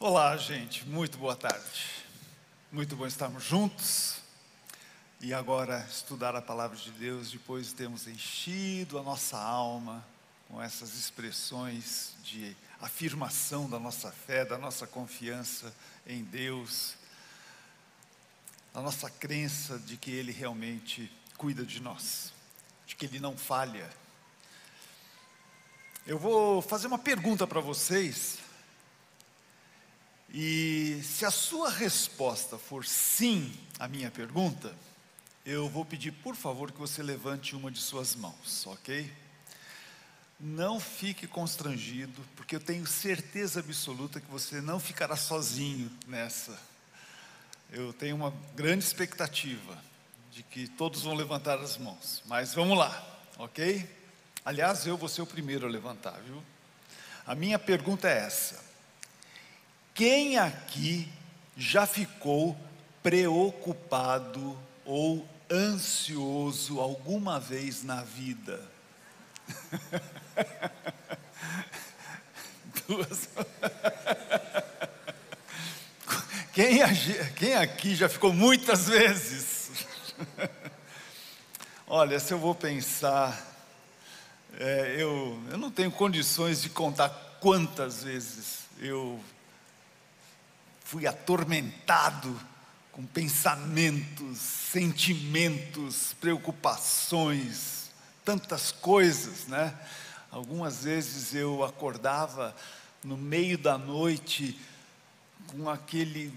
Olá, gente, muito boa tarde. Muito bom estarmos juntos e agora estudar a palavra de Deus depois de termos enchido a nossa alma com essas expressões de afirmação da nossa fé, da nossa confiança em Deus, a nossa crença de que Ele realmente cuida de nós, de que Ele não falha. Eu vou fazer uma pergunta para vocês e se a sua resposta for sim à minha pergunta, eu vou pedir, por favor, que você levante uma de suas mãos, ok? Não fique constrangido, porque eu tenho certeza absoluta que você não ficará sozinho nessa. Eu tenho uma grande expectativa de que todos vão levantar as mãos, mas vamos lá, ok? Aliás, eu vou ser o primeiro a levantar, viu? A minha pergunta é essa quem aqui já ficou preocupado ou ansioso alguma vez na vida? Duas. Quem, quem aqui já ficou muitas vezes? Olha, se eu vou pensar, é, eu, eu não tenho condições de contar quantas vezes eu fui atormentado com pensamentos, sentimentos, preocupações, tantas coisas, né? Algumas vezes eu acordava no meio da noite com aquele,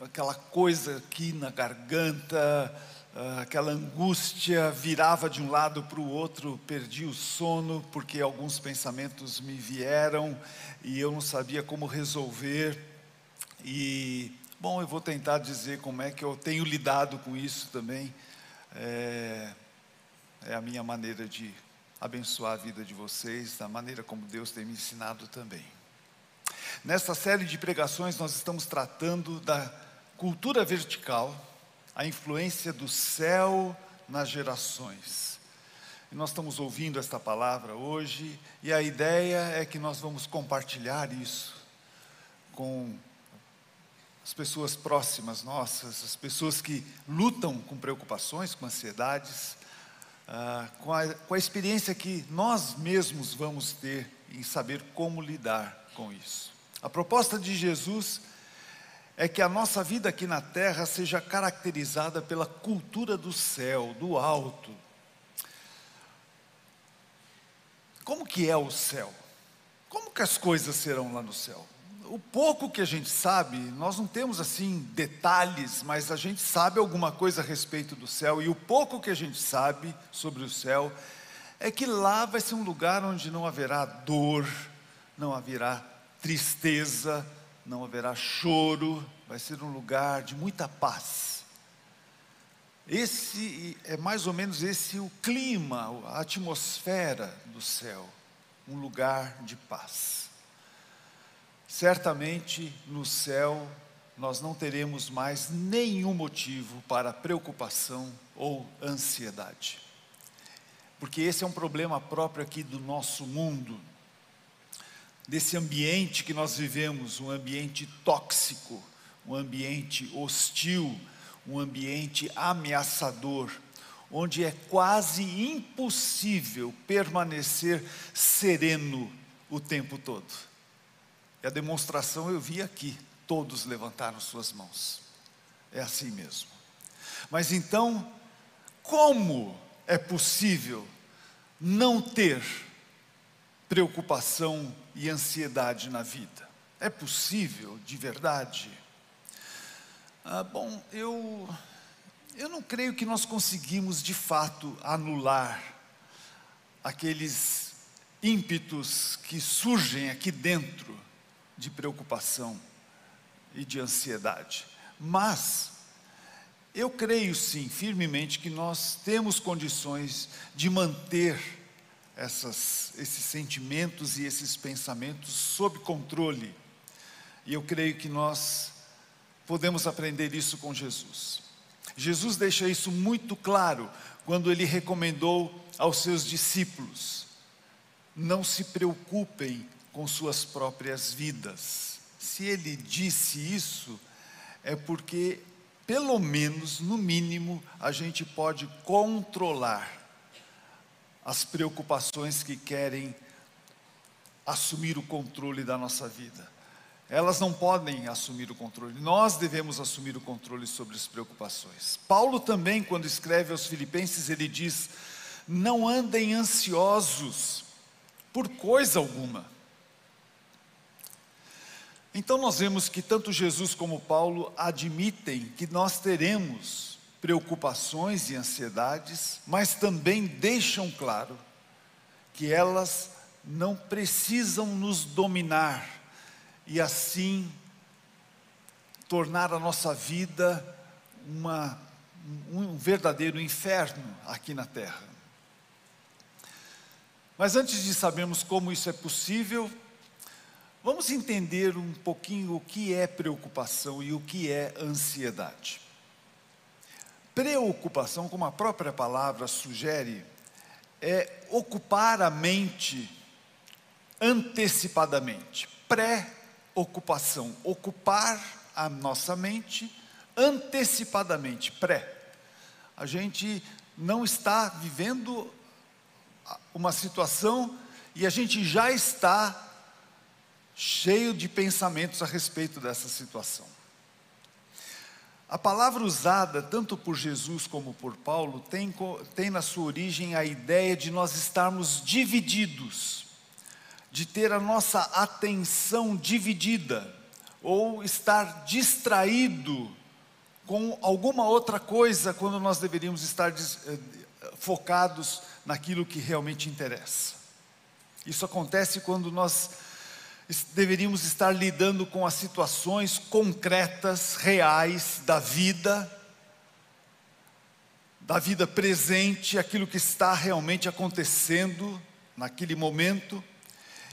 aquela coisa aqui na garganta, ah, aquela angústia, virava de um lado para o outro, perdi o sono porque alguns pensamentos me vieram e eu não sabia como resolver. E, bom, eu vou tentar dizer como é que eu tenho lidado com isso também. É, é a minha maneira de abençoar a vida de vocês, da maneira como Deus tem me ensinado também. Nesta série de pregações, nós estamos tratando da cultura vertical, a influência do céu nas gerações. E nós estamos ouvindo esta palavra hoje, e a ideia é que nós vamos compartilhar isso com as pessoas próximas nossas, as pessoas que lutam com preocupações, com ansiedades, ah, com, a, com a experiência que nós mesmos vamos ter em saber como lidar com isso. A proposta de Jesus é que a nossa vida aqui na terra seja caracterizada pela cultura do céu, do alto. Como que é o céu? Como que as coisas serão lá no céu? O pouco que a gente sabe, nós não temos assim detalhes, mas a gente sabe alguma coisa a respeito do céu, e o pouco que a gente sabe sobre o céu é que lá vai ser um lugar onde não haverá dor, não haverá tristeza, não haverá choro, vai ser um lugar de muita paz. Esse é mais ou menos esse o clima, a atmosfera do céu, um lugar de paz. Certamente no céu nós não teremos mais nenhum motivo para preocupação ou ansiedade. Porque esse é um problema próprio aqui do nosso mundo, desse ambiente que nós vivemos, um ambiente tóxico, um ambiente hostil, um ambiente ameaçador, onde é quase impossível permanecer sereno o tempo todo. E a demonstração eu vi aqui, todos levantaram suas mãos. É assim mesmo. Mas então, como é possível não ter preocupação e ansiedade na vida? É possível de verdade? Ah, bom, eu, eu não creio que nós conseguimos de fato anular aqueles ímpetos que surgem aqui dentro de preocupação e de ansiedade. Mas eu creio sim, firmemente, que nós temos condições de manter essas, esses sentimentos e esses pensamentos sob controle. E eu creio que nós podemos aprender isso com Jesus. Jesus deixa isso muito claro quando ele recomendou aos seus discípulos: não se preocupem com suas próprias vidas. se ele disse isso, é porque, pelo menos, no mínimo, a gente pode controlar as preocupações que querem assumir o controle da nossa vida. Elas não podem assumir o controle, nós devemos assumir o controle sobre as preocupações. Paulo também, quando escreve aos Filipenses, ele diz: Não andem ansiosos por coisa alguma. Então nós vemos que tanto Jesus como Paulo admitem que nós teremos preocupações e ansiedades, mas também deixam claro que elas não precisam nos dominar e assim tornar a nossa vida uma, um verdadeiro inferno aqui na terra. Mas antes de sabermos como isso é possível, Vamos entender um pouquinho o que é preocupação e o que é ansiedade. Preocupação, como a própria palavra sugere, é ocupar a mente antecipadamente. Pré-ocupação, ocupar a nossa mente antecipadamente, pré. A gente não está vivendo uma situação e a gente já está cheio de pensamentos a respeito dessa situação. A palavra usada tanto por Jesus como por Paulo tem, tem na sua origem a ideia de nós estarmos divididos, de ter a nossa atenção dividida, ou estar distraído com alguma outra coisa quando nós deveríamos estar eh, focados naquilo que realmente interessa. Isso acontece quando nós deveríamos estar lidando com as situações concretas, reais da vida, da vida presente, aquilo que está realmente acontecendo naquele momento,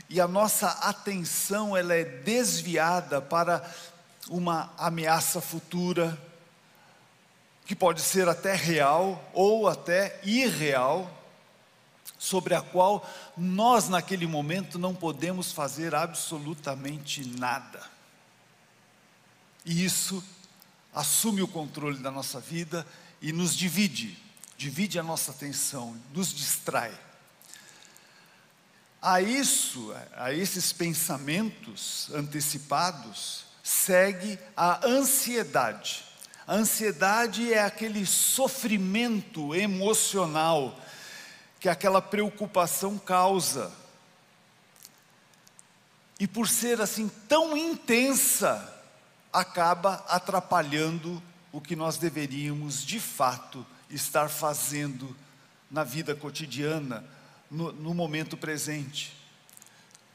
e a nossa atenção ela é desviada para uma ameaça futura, que pode ser até real ou até irreal, sobre a qual nós, naquele momento, não podemos fazer absolutamente nada. E isso assume o controle da nossa vida e nos divide, divide a nossa atenção, nos distrai. A isso, a esses pensamentos antecipados, segue a ansiedade. A ansiedade é aquele sofrimento emocional que aquela preocupação causa. E por ser assim tão intensa, acaba atrapalhando o que nós deveríamos de fato estar fazendo na vida cotidiana, no, no momento presente.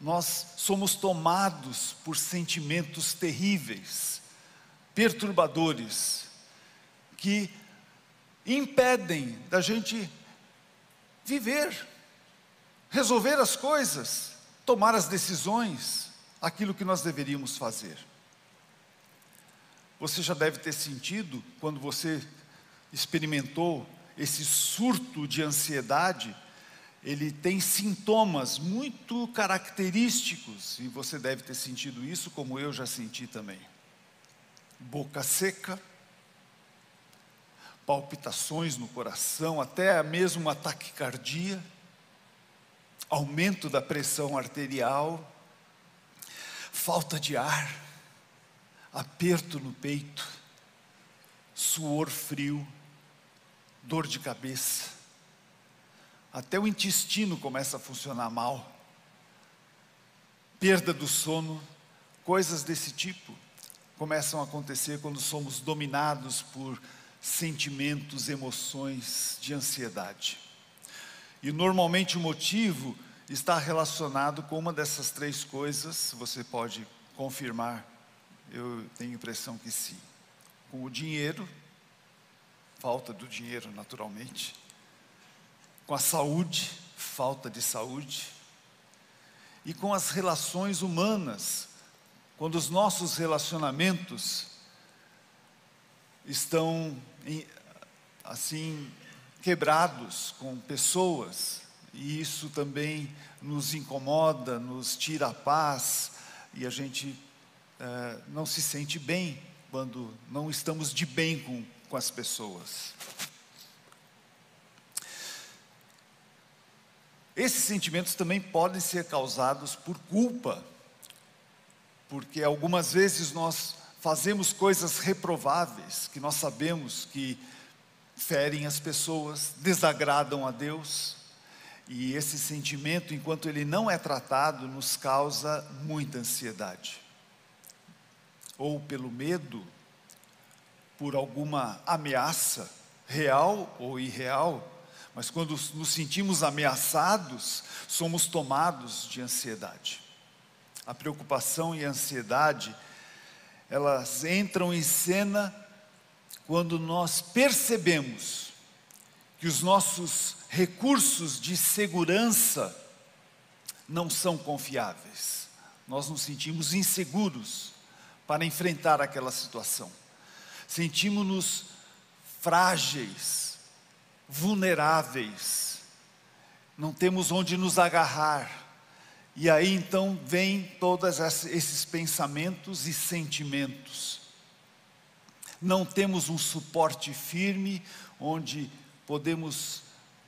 Nós somos tomados por sentimentos terríveis, perturbadores, que impedem da gente viver, resolver as coisas, tomar as decisões, aquilo que nós deveríamos fazer. Você já deve ter sentido, quando você experimentou esse surto de ansiedade, ele tem sintomas muito característicos, e você deve ter sentido isso, como eu já senti também. Boca seca, palpitações no coração, até mesmo uma taquicardia, aumento da pressão arterial, falta de ar, aperto no peito, suor frio, dor de cabeça. Até o intestino começa a funcionar mal. Perda do sono, coisas desse tipo começam a acontecer quando somos dominados por sentimentos, emoções de ansiedade. E normalmente o motivo está relacionado com uma dessas três coisas, você pode confirmar, eu tenho a impressão que sim. Com o dinheiro, falta do dinheiro naturalmente, com a saúde, falta de saúde, e com as relações humanas, quando os nossos relacionamentos estão assim quebrados com pessoas, e isso também nos incomoda, nos tira a paz, e a gente é, não se sente bem quando não estamos de bem com, com as pessoas. Esses sentimentos também podem ser causados por culpa, porque algumas vezes nós fazemos coisas reprováveis que nós sabemos que ferem as pessoas, desagradam a Deus, e esse sentimento, enquanto ele não é tratado, nos causa muita ansiedade. Ou pelo medo, por alguma ameaça, real ou irreal, mas quando nos sentimos ameaçados, somos tomados de ansiedade. A preocupação e a ansiedade, elas entram em cena quando nós percebemos que os nossos recursos de segurança não são confiáveis. Nós nos sentimos inseguros para enfrentar aquela situação. Sentimos-nos frágeis, vulneráveis, não temos onde nos agarrar. E aí então vem todos esses pensamentos e sentimentos. Não temos um suporte firme onde podemos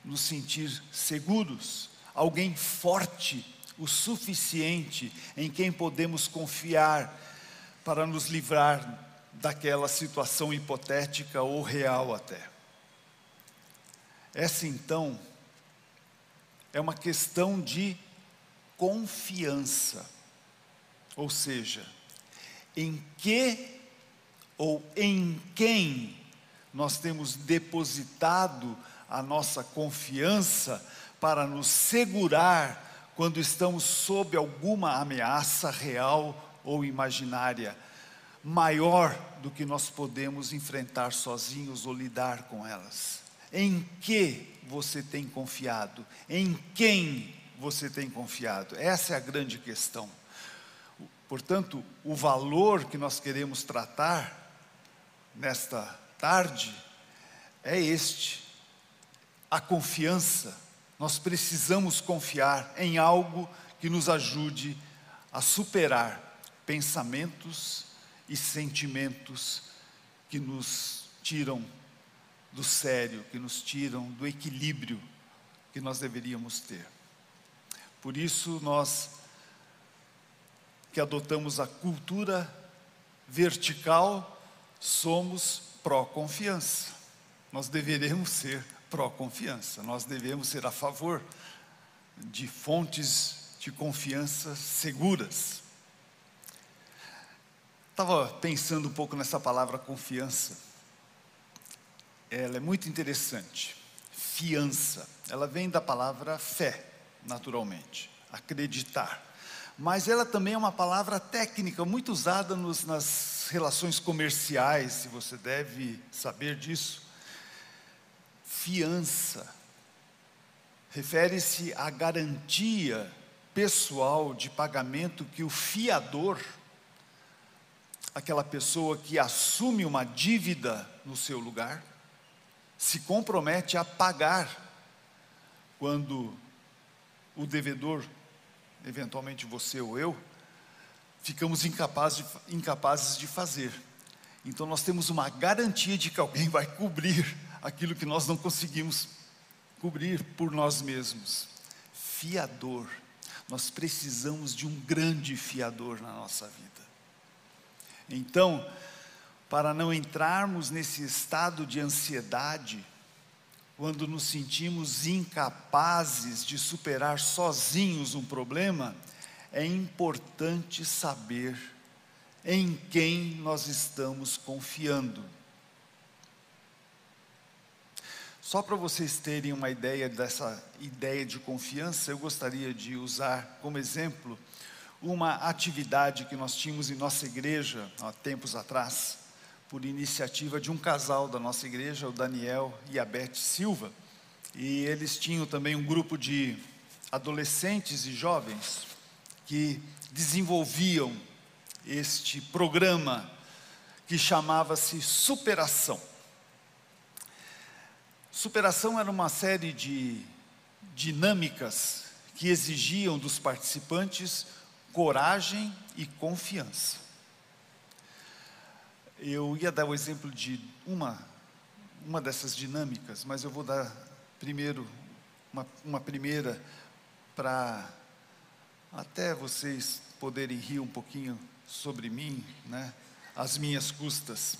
nos sentir seguros, alguém forte o suficiente em quem podemos confiar para nos livrar daquela situação hipotética ou real até. Essa então é uma questão de confiança, ou seja, em que ou em quem nós temos depositado a nossa confiança para nos segurar quando estamos sob alguma ameaça real ou imaginária, maior do que nós podemos enfrentar sozinhos ou lidar com elas. Em que você tem confiado? Em quem você tem confiado? Essa é a grande questão. Portanto, o valor que nós queremos tratar nesta tarde é este: a confiança. Nós precisamos confiar em algo que nos ajude a superar pensamentos e sentimentos que nos tiram do sério, que nos tiram do equilíbrio que nós deveríamos ter. Por isso, nós que adotamos a cultura vertical, somos pró-confiança. Nós deveremos ser pró-confiança, nós devemos ser a favor de fontes de confiança seguras. Estava pensando um pouco nessa palavra confiança. Ela é muito interessante. Fiança. Ela vem da palavra fé, naturalmente. Acreditar. Mas ela também é uma palavra técnica muito usada nos, nas relações comerciais, se você deve saber disso fiança. Refere-se à garantia pessoal de pagamento que o fiador, aquela pessoa que assume uma dívida no seu lugar, se compromete a pagar quando o devedor, eventualmente você ou eu, ficamos incapazes de, incapazes de fazer. Então nós temos uma garantia de que alguém vai cobrir aquilo que nós não conseguimos cobrir por nós mesmos. Fiador. Nós precisamos de um grande fiador na nossa vida. Então, para não entrarmos nesse estado de ansiedade, quando nos sentimos incapazes de superar sozinhos um problema, é importante saber em quem nós estamos confiando. Só para vocês terem uma ideia dessa ideia de confiança, eu gostaria de usar como exemplo uma atividade que nós tínhamos em nossa igreja há tempos atrás, por iniciativa de um casal da nossa igreja, o Daniel e a Beth Silva. E eles tinham também um grupo de adolescentes e jovens que desenvolviam este programa que chamava-se Superação. Superação era uma série de dinâmicas que exigiam dos participantes coragem e confiança. Eu ia dar o exemplo de uma, uma dessas dinâmicas, mas eu vou dar primeiro uma, uma primeira para até vocês poderem rir um pouquinho sobre mim, né? As minhas custas.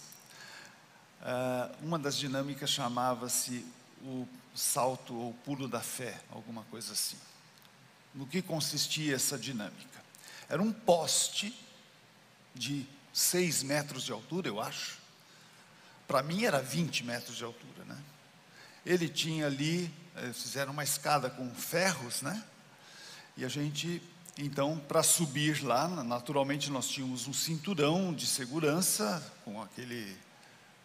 Uh, uma das dinâmicas chamava-se o salto ou pulo da fé, alguma coisa assim. No que consistia essa dinâmica? Era um poste de 6 metros de altura, eu acho. Para mim era 20 metros de altura, né? Ele tinha ali, eh, fizeram uma escada com ferros, né? E a gente, então, para subir lá, naturalmente nós tínhamos um cinturão de segurança com aquele,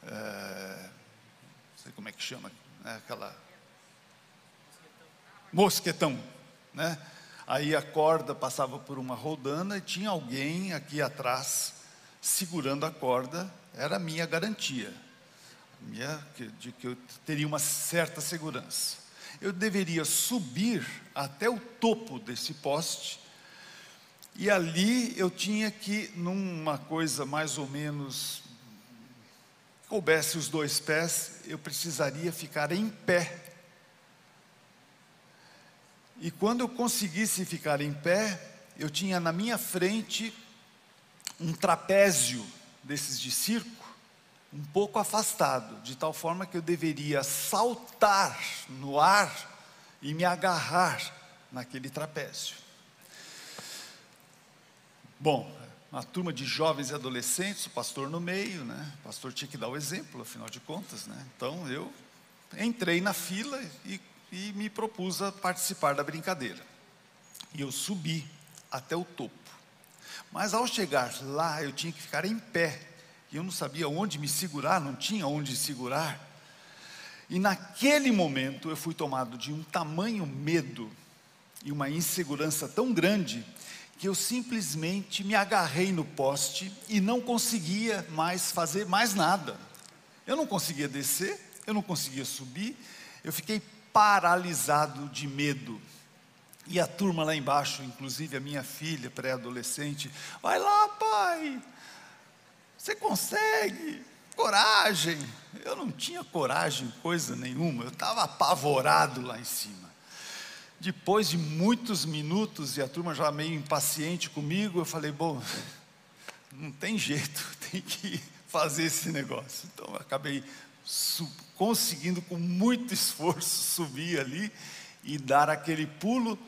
é, não sei como é que chama, né? aquela mosquetão, né? Aí a corda passava por uma rodana e tinha alguém aqui atrás segurando a corda, era a minha garantia, minha, de que eu teria uma certa segurança. Eu deveria subir até o topo desse poste, e ali eu tinha que, numa coisa mais ou menos, coubesse os dois pés, eu precisaria ficar em pé e quando eu conseguisse ficar em pé, eu tinha na minha frente um trapézio desses de circo, um pouco afastado, de tal forma que eu deveria saltar no ar e me agarrar naquele trapézio. Bom, uma turma de jovens e adolescentes, o pastor no meio, né? O pastor tinha que dar o exemplo, afinal de contas, né? Então eu entrei na fila e e me propus a participar da brincadeira. E eu subi até o topo. Mas ao chegar lá, eu tinha que ficar em pé. E eu não sabia onde me segurar, não tinha onde segurar. E naquele momento eu fui tomado de um tamanho medo e uma insegurança tão grande que eu simplesmente me agarrei no poste e não conseguia mais fazer mais nada. Eu não conseguia descer, eu não conseguia subir, eu fiquei paralisado de medo. E a turma lá embaixo, inclusive a minha filha pré-adolescente, vai lá, pai, você consegue, coragem. Eu não tinha coragem, coisa nenhuma, eu estava apavorado lá em cima. Depois de muitos minutos e a turma já meio impaciente comigo, eu falei: bom, não tem jeito, tem que fazer esse negócio. Então eu acabei conseguindo com muito esforço subir ali e dar aquele pulo.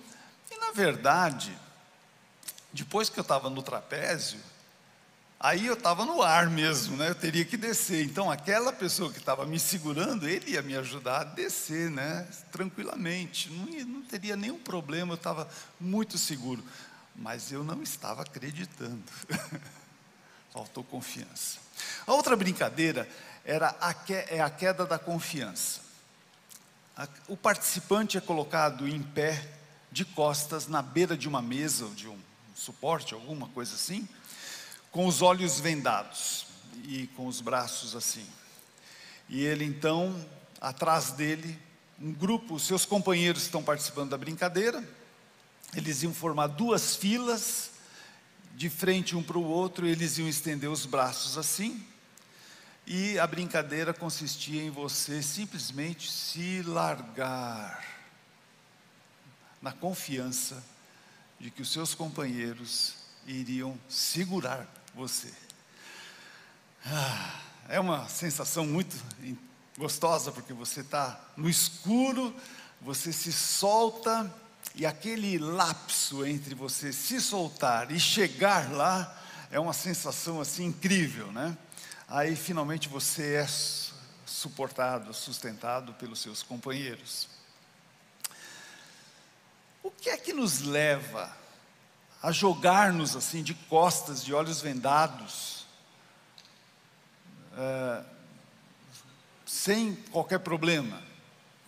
Na verdade, depois que eu estava no trapézio, aí eu estava no ar mesmo, né? Eu teria que descer. Então aquela pessoa que estava me segurando, ele ia me ajudar a descer, né? Tranquilamente, não, não teria nenhum problema. Eu estava muito seguro, mas eu não estava acreditando. Faltou confiança. A outra brincadeira era a, que, é a queda da confiança. O participante é colocado em pé, de costas, na beira de uma mesa ou de um suporte, alguma coisa assim, com os olhos vendados e com os braços assim. E ele então, atrás dele, um grupo, seus companheiros estão participando da brincadeira, eles iam formar duas filas, de frente um para o outro, eles iam estender os braços assim, e a brincadeira consistia em você simplesmente se largar na confiança de que os seus companheiros iriam segurar você. Ah, é uma sensação muito gostosa, porque você está no escuro, você se solta, e aquele lapso entre você se soltar e chegar lá é uma sensação assim incrível, né? aí finalmente você é suportado, sustentado pelos seus companheiros. O que é que nos leva a jogar-nos assim de costas, de olhos vendados, é, sem qualquer problema?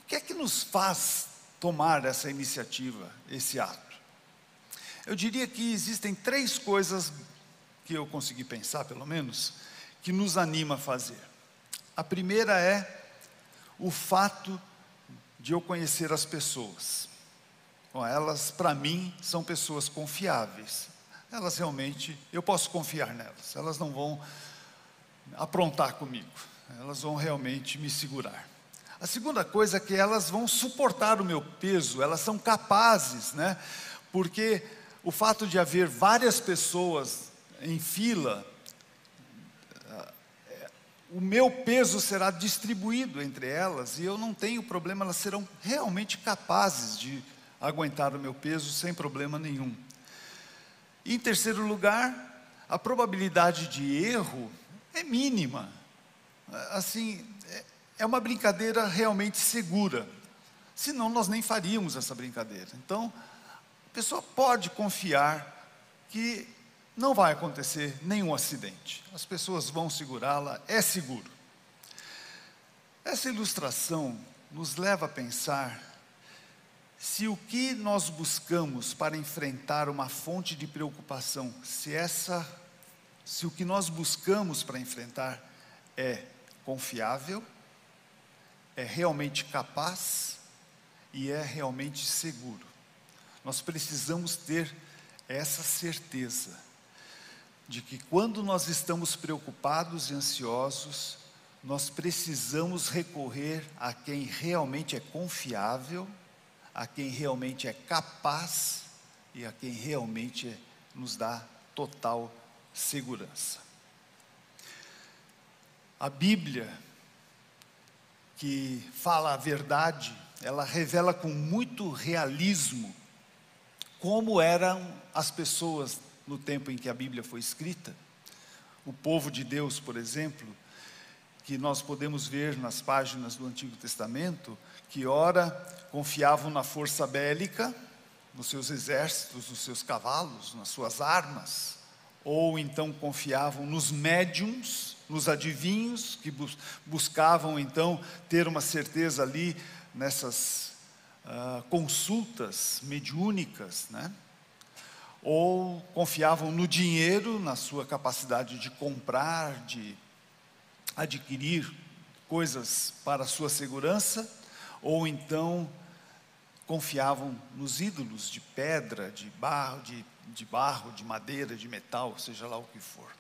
O que é que nos faz tomar essa iniciativa, esse ato? Eu diria que existem três coisas que eu consegui pensar, pelo menos, que nos anima a fazer. A primeira é o fato de eu conhecer as pessoas. Bom, elas, para mim, são pessoas confiáveis. Elas realmente, eu posso confiar nelas. Elas não vão aprontar comigo, elas vão realmente me segurar. A segunda coisa é que elas vão suportar o meu peso, elas são capazes, né? Porque o fato de haver várias pessoas em fila, o meu peso será distribuído entre elas e eu não tenho problema, elas serão realmente capazes de aguentar o meu peso sem problema nenhum. Em terceiro lugar, a probabilidade de erro é mínima. Assim, é, é uma brincadeira realmente segura. Senão nós nem faríamos essa brincadeira. Então, a pessoa pode confiar que não vai acontecer nenhum acidente. As pessoas vão segurá-la, é seguro. Essa ilustração nos leva a pensar se o que nós buscamos para enfrentar uma fonte de preocupação, se essa se o que nós buscamos para enfrentar é confiável, é realmente capaz e é realmente seguro. Nós precisamos ter essa certeza de que quando nós estamos preocupados e ansiosos, nós precisamos recorrer a quem realmente é confiável, a quem realmente é capaz e a quem realmente nos dá total segurança. A Bíblia, que fala a verdade, ela revela com muito realismo como eram as pessoas no tempo em que a Bíblia foi escrita. O povo de Deus, por exemplo, que nós podemos ver nas páginas do Antigo Testamento, que ora confiavam na força bélica, nos seus exércitos, nos seus cavalos, nas suas armas, ou então confiavam nos médiums, nos adivinhos, que buscavam então ter uma certeza ali nessas uh, consultas mediúnicas, né? ou confiavam no dinheiro, na sua capacidade de comprar, de adquirir coisas para a sua segurança, ou então confiavam nos ídolos de pedra, de barro, de, de barro, de madeira, de metal, seja lá o que for.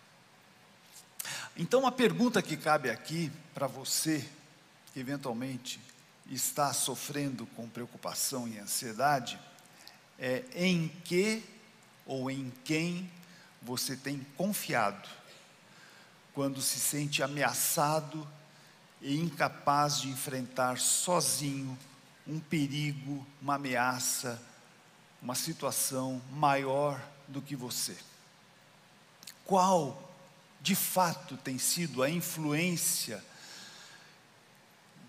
Então a pergunta que cabe aqui para você que eventualmente está sofrendo com preocupação e ansiedade é em que ou em quem você tem confiado quando se sente ameaçado e incapaz de enfrentar sozinho um perigo, uma ameaça, uma situação maior do que você? Qual, de fato, tem sido a influência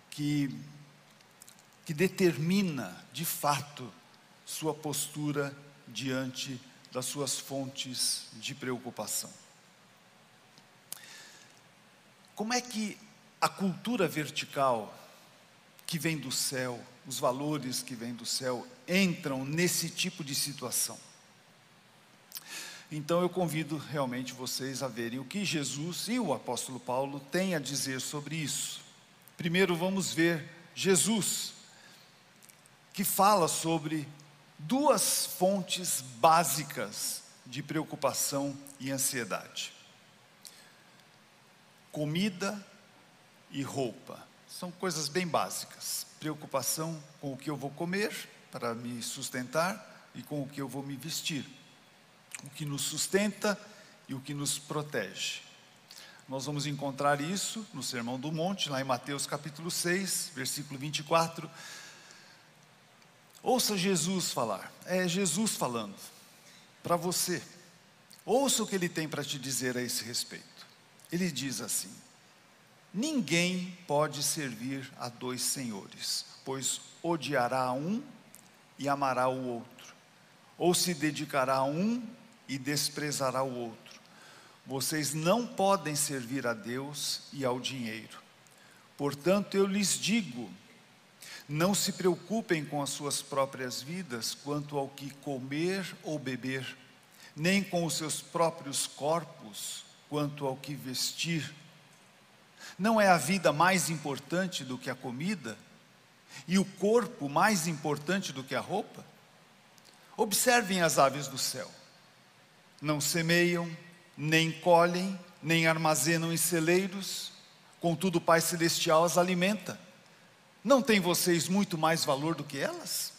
que, que determina, de fato, sua postura diante das suas fontes de preocupação. Como é que a cultura vertical que vem do céu, os valores que vêm do céu, entram nesse tipo de situação? Então eu convido realmente vocês a verem o que Jesus e o apóstolo Paulo têm a dizer sobre isso. Primeiro vamos ver Jesus, que fala sobre duas fontes básicas de preocupação e ansiedade: comida e roupa. São coisas bem básicas. Preocupação com o que eu vou comer para me sustentar e com o que eu vou me vestir. O que nos sustenta e o que nos protege. Nós vamos encontrar isso no Sermão do Monte, lá em Mateus capítulo 6, versículo 24 Ouça Jesus falar, é Jesus falando para você. Ouça o que ele tem para te dizer a esse respeito. Ele diz assim: Ninguém pode servir a dois senhores, pois odiará a um e amará o outro, ou se dedicará a um e desprezará o outro. Vocês não podem servir a Deus e ao dinheiro. Portanto, eu lhes digo: não se preocupem com as suas próprias vidas quanto ao que comer ou beber, nem com os seus próprios corpos quanto ao que vestir. Não é a vida mais importante do que a comida? E o corpo mais importante do que a roupa? Observem as aves do céu. Não semeiam, nem colhem, nem armazenam em celeiros, contudo o Pai Celestial as alimenta. Não tem vocês muito mais valor do que elas?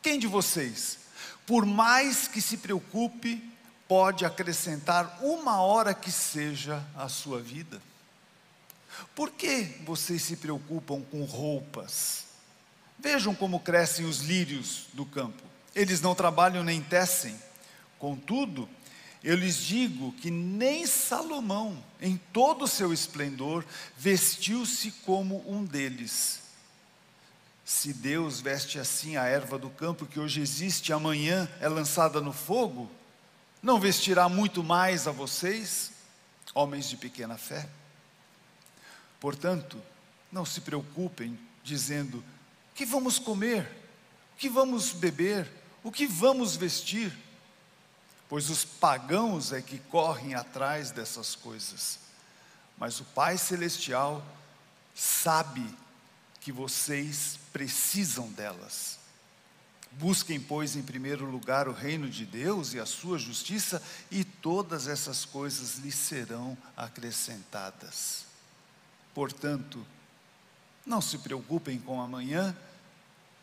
Quem de vocês, por mais que se preocupe, pode acrescentar uma hora que seja à sua vida? Por que vocês se preocupam com roupas? Vejam como crescem os lírios do campo. Eles não trabalham nem tecem. Contudo, eu lhes digo que nem Salomão, em todo o seu esplendor, vestiu-se como um deles. Se Deus veste assim a erva do campo que hoje existe, amanhã é lançada no fogo, não vestirá muito mais a vocês, homens de pequena fé? Portanto, não se preocupem dizendo: o que vamos comer? O que vamos beber? O que vamos vestir? Pois os pagãos é que correm atrás dessas coisas. Mas o Pai Celestial sabe que vocês precisam delas. Busquem, pois, em primeiro lugar o reino de Deus e a sua justiça, e todas essas coisas lhes serão acrescentadas. Portanto, não se preocupem com amanhã,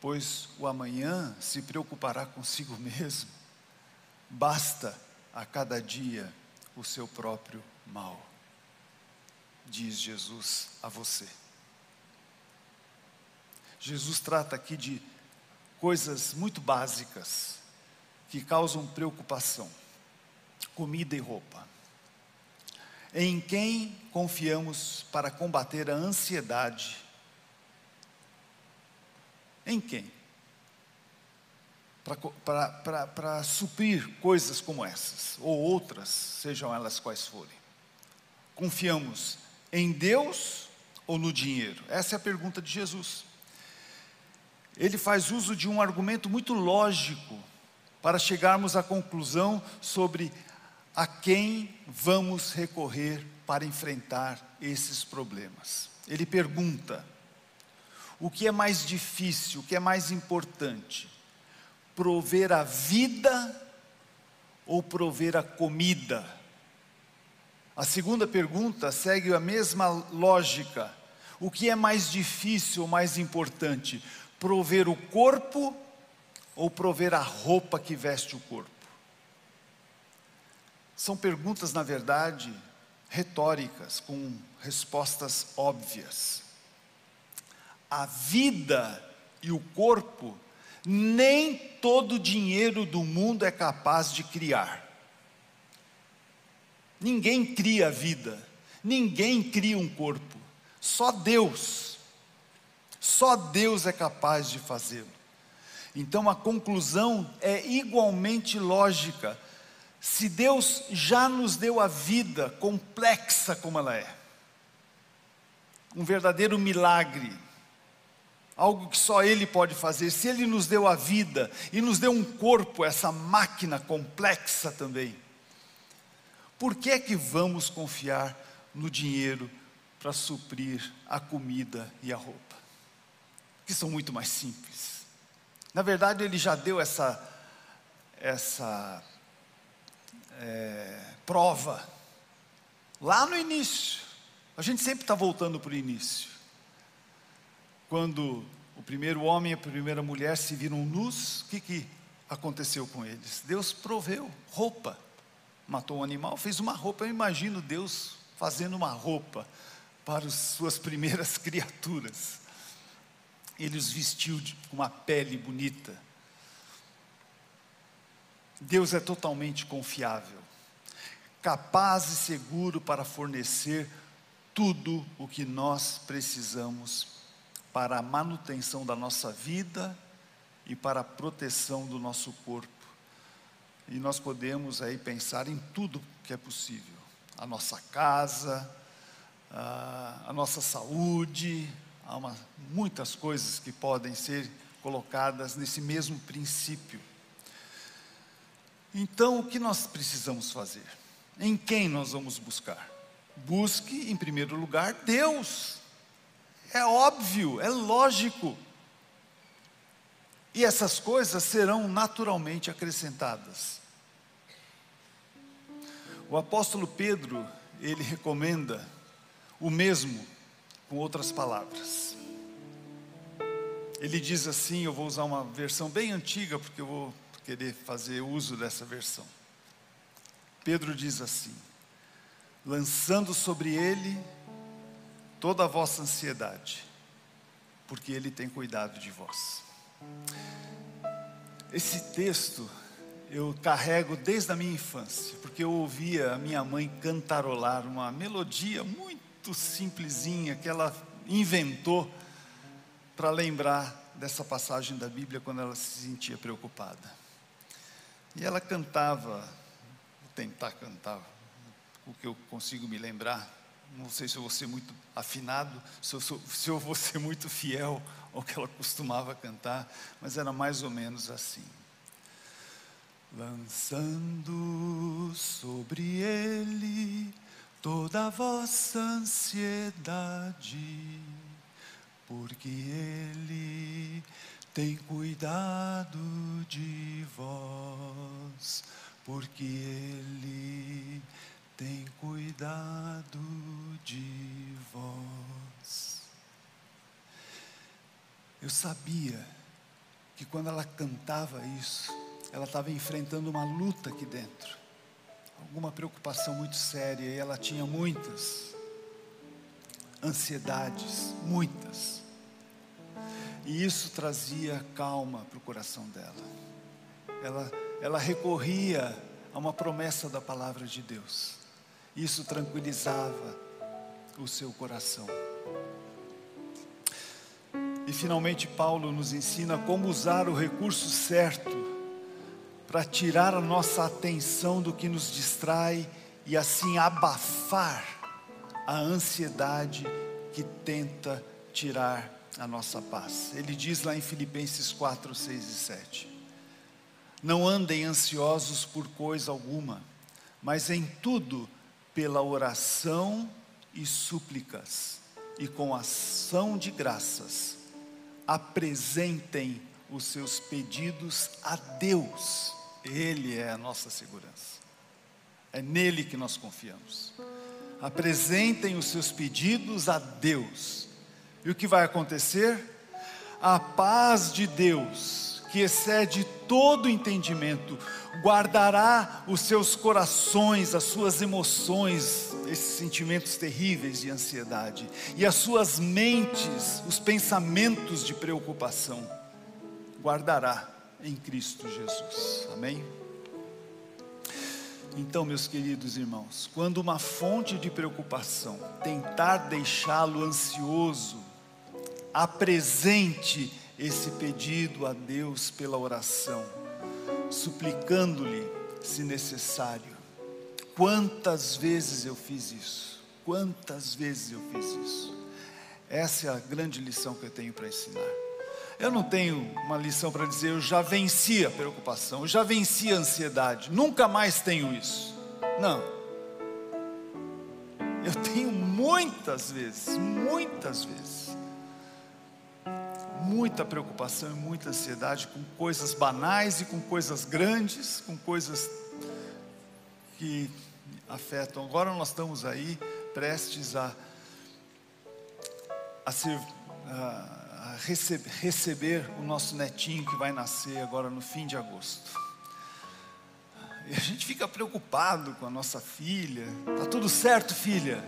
pois o amanhã se preocupará consigo mesmo. Basta a cada dia o seu próprio mal, diz Jesus a você. Jesus trata aqui de coisas muito básicas que causam preocupação: comida e roupa em quem confiamos para combater a ansiedade? Em quem? Para suprir coisas como essas, ou outras, sejam elas quais forem. Confiamos em Deus ou no dinheiro? Essa é a pergunta de Jesus. Ele faz uso de um argumento muito lógico para chegarmos à conclusão sobre a quem vamos recorrer para enfrentar esses problemas. Ele pergunta: o que é mais difícil, o que é mais importante? Prover a vida ou prover a comida? A segunda pergunta segue a mesma lógica. O que é mais difícil ou mais importante? Prover o corpo ou prover a roupa que veste o corpo? São perguntas, na verdade, retóricas, com respostas óbvias. A vida e o corpo, nem todo dinheiro do mundo é capaz de criar. Ninguém cria a vida, ninguém cria um corpo, só Deus. Só Deus é capaz de fazê-lo. Então a conclusão é igualmente lógica se Deus já nos deu a vida complexa como ela é, um verdadeiro milagre, algo que só Ele pode fazer, se Ele nos deu a vida e nos deu um corpo, essa máquina complexa também, por que é que vamos confiar no dinheiro para suprir a comida e a roupa? Que são muito mais simples. Na verdade, Ele já deu essa, essa é, prova. Lá no início, a gente sempre está voltando para o início. Quando o primeiro homem e a primeira mulher se viram nus, o que, que aconteceu com eles? Deus proveu roupa. Matou um animal, fez uma roupa. Eu imagino Deus fazendo uma roupa para as suas primeiras criaturas. Ele os vestiu com uma pele bonita Deus é totalmente confiável, capaz e seguro para fornecer tudo o que nós precisamos para a manutenção da nossa vida e para a proteção do nosso corpo. E nós podemos aí pensar em tudo que é possível: a nossa casa, a, nossa saúde, há uma, muitas coisas que podem ser colocadas nesse mesmo princípio. Então, o que nós precisamos fazer? Em quem nós vamos buscar? Busque, em primeiro lugar, Deus. É óbvio, é lógico. E essas coisas serão naturalmente acrescentadas. O apóstolo Pedro, ele recomenda o mesmo com outras palavras. Ele diz assim, eu vou usar uma versão bem antiga porque eu vou querer fazer uso dessa versão. Pedro diz assim: lançando sobre ele toda a vossa ansiedade, porque ele tem cuidado de vós. Esse texto eu carrego desde a minha infância, porque eu ouvia a minha mãe cantarolar uma melodia muito simplesinha que ela inventou para lembrar dessa passagem da Bíblia quando ela se sentia preocupada. E ela cantava, vou tentar cantar o que eu consigo me lembrar, não sei se eu vou ser muito afinado, se eu, sou, se eu vou ser muito fiel ao que ela costumava cantar, mas era mais ou menos assim. Lançando sobre ele toda a vossa ansiedade, porque ele tem cuidado de vós, porque ele tem cuidado de vós. Eu sabia que quando ela cantava isso, ela estava enfrentando uma luta aqui dentro, alguma preocupação muito séria, e ela tinha muitas ansiedades, muitas. E isso trazia calma para o coração dela. Ela, ela recorria a uma promessa da palavra de Deus. Isso tranquilizava o seu coração. E finalmente Paulo nos ensina como usar o recurso certo para tirar a nossa atenção do que nos distrai e assim abafar a ansiedade que tenta tirar a nossa paz. Ele diz lá em Filipenses 4, 6 e 7: Não andem ansiosos por coisa alguma, mas em tudo, pela oração e súplicas, e com ação de graças, apresentem os seus pedidos a Deus ele é a nossa segurança. É nele que nós confiamos. Apresentem os seus pedidos a Deus. E o que vai acontecer? A paz de Deus, que excede todo entendimento, guardará os seus corações, as suas emoções, esses sentimentos terríveis de ansiedade, e as suas mentes, os pensamentos de preocupação, guardará em Cristo Jesus. Amém? Então, meus queridos irmãos, quando uma fonte de preocupação tentar deixá-lo ansioso, apresente esse pedido a Deus pela oração, suplicando-lhe, se necessário. Quantas vezes eu fiz isso? Quantas vezes eu fiz isso? Essa é a grande lição que eu tenho para ensinar. Eu não tenho uma lição para dizer, eu já venci a preocupação, eu já venci a ansiedade, nunca mais tenho isso. Não. Eu tenho muitas vezes, muitas vezes, muita preocupação e muita ansiedade com coisas banais e com coisas grandes, com coisas que afetam. Agora nós estamos aí prestes a, a ser. A, receber, receber o nosso netinho que vai nascer agora no fim de agosto. E a gente fica preocupado com a nossa filha. Tá tudo certo, filha?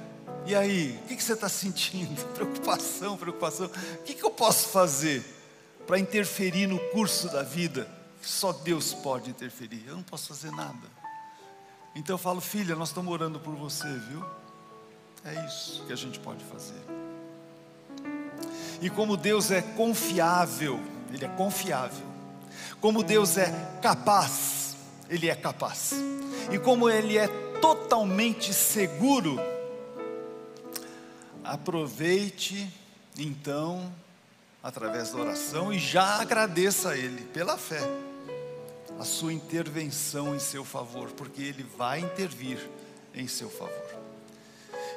E aí, o que, você está sentindo? Preocupação, preocupação. O que, que eu posso fazer para interferir no curso da vida? Só Deus pode interferir. Eu não posso fazer nada. Então eu falo, filha, nós estamos orando por você, viu? É isso que a gente pode fazer. E como Deus é confiável, Ele é confiável. Como Deus é capaz, Ele é capaz. E como Ele é totalmente seguro, aproveite então, através da oração, e já agradeça a Ele pela fé, a sua intervenção em seu favor, porque Ele vai intervir em seu favor.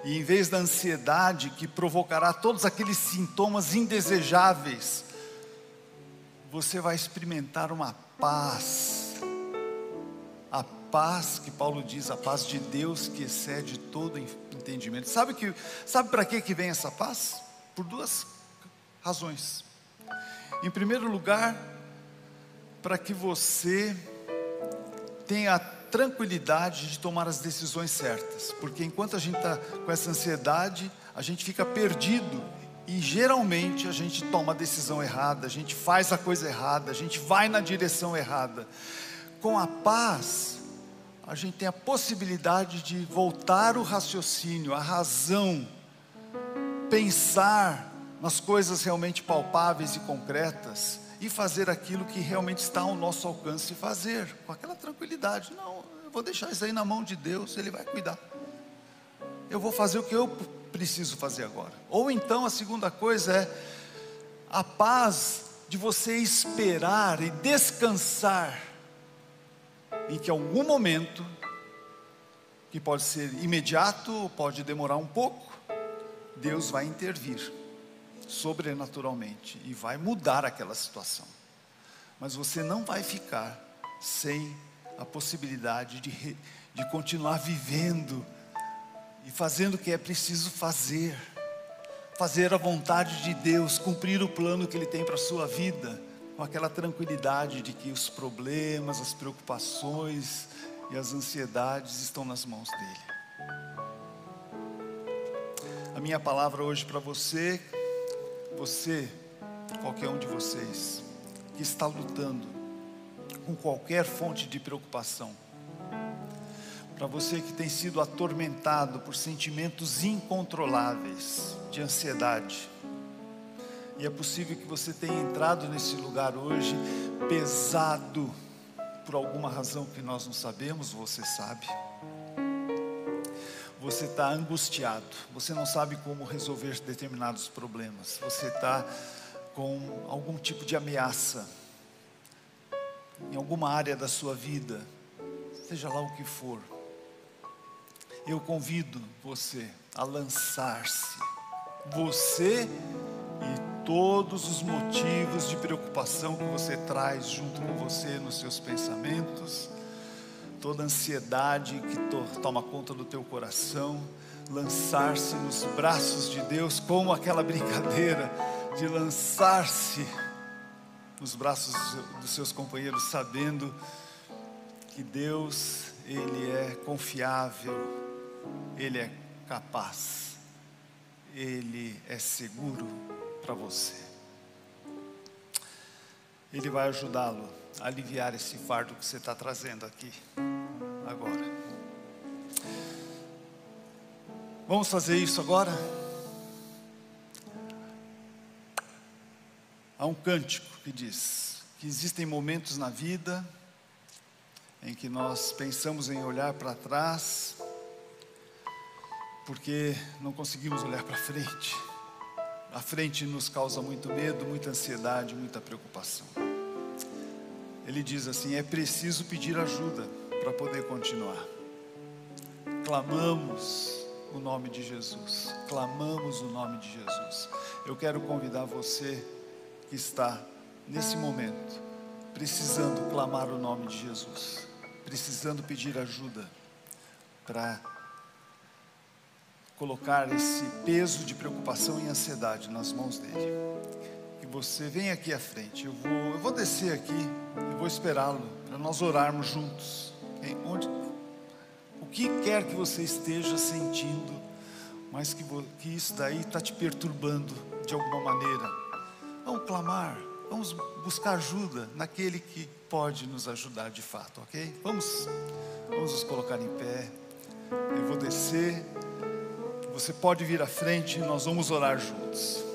E em vez da ansiedade que provocará todos aqueles sintomas indesejáveis, você vai experimentar uma paz, a paz que Paulo diz, a paz de Deus que excede todo entendimento. Sabe que sabe para que que vem essa paz? Por duas razões. Em primeiro lugar, para que você tenha a tranquilidade de tomar as decisões certas, porque enquanto a gente está com essa ansiedade, a gente fica perdido e geralmente a gente toma a decisão errada, a gente faz a coisa errada, a gente vai na direção errada. Com a paz, a gente tem a possibilidade de voltar o raciocínio, a razão, pensar nas coisas realmente palpáveis e concretas e fazer aquilo que realmente está ao nosso alcance fazer, com aquela tranquilidade. Não, eu vou deixar isso aí na mão de Deus, Ele vai cuidar. Eu vou fazer o que eu preciso fazer agora. Ou então a segunda coisa é a paz de você esperar e descansar em que algum momento, que pode ser imediato, pode demorar um pouco, Deus vai intervir sobrenaturalmente e vai mudar aquela situação. Mas você não vai ficar sem a possibilidade de, de continuar vivendo e fazendo o que é preciso fazer, fazer a vontade de Deus, cumprir o plano que Ele tem para a sua vida, com aquela tranquilidade de que os problemas, as preocupações e as ansiedades estão nas mãos dEle. A minha palavra hoje para você você, qualquer um de vocês, que está lutando com qualquer fonte de preocupação, para você que tem sido atormentado por sentimentos incontroláveis de ansiedade, e é possível que você tenha entrado nesse lugar hoje pesado por alguma razão que nós não sabemos, você sabe você está angustiado, você não sabe como resolver determinados problemas, você está com algum tipo de ameaça em alguma área da sua vida, seja lá o que for. Eu convido você a lançar-se, você e todos os motivos de preocupação que você traz junto com você nos seus pensamentos. Toda ansiedade que to toma conta do teu coração, lançar-se nos braços de Deus, como aquela brincadeira de lançar-se nos braços dos seus companheiros, sabendo que Deus, Ele é confiável, Ele é capaz, Ele é seguro para você. Ele vai ajudá-lo a aliviar esse fardo que você está trazendo aqui agora. Vamos fazer isso agora? Há um cântico que diz que existem momentos na vida em que nós pensamos em olhar para trás, porque não conseguimos olhar para frente. A frente nos causa muito medo, muita ansiedade, muita preocupação. Ele diz assim: é preciso pedir ajuda para poder continuar. Clamamos o nome de Jesus, clamamos o nome de Jesus. Eu quero convidar você que está nesse momento, precisando clamar o nome de Jesus, precisando pedir ajuda para colocar esse peso de preocupação e ansiedade nas mãos dele. Que você venha aqui à frente. Eu vou, eu vou descer aqui, eu vou esperá-lo para nós orarmos juntos onde, o que quer que você esteja sentindo, mas que, que isso daí está te perturbando de alguma maneira, vamos clamar, vamos buscar ajuda naquele que pode nos ajudar de fato, ok? Vamos, vamos nos colocar em pé. Eu vou descer. Você pode vir à frente e nós vamos orar juntos.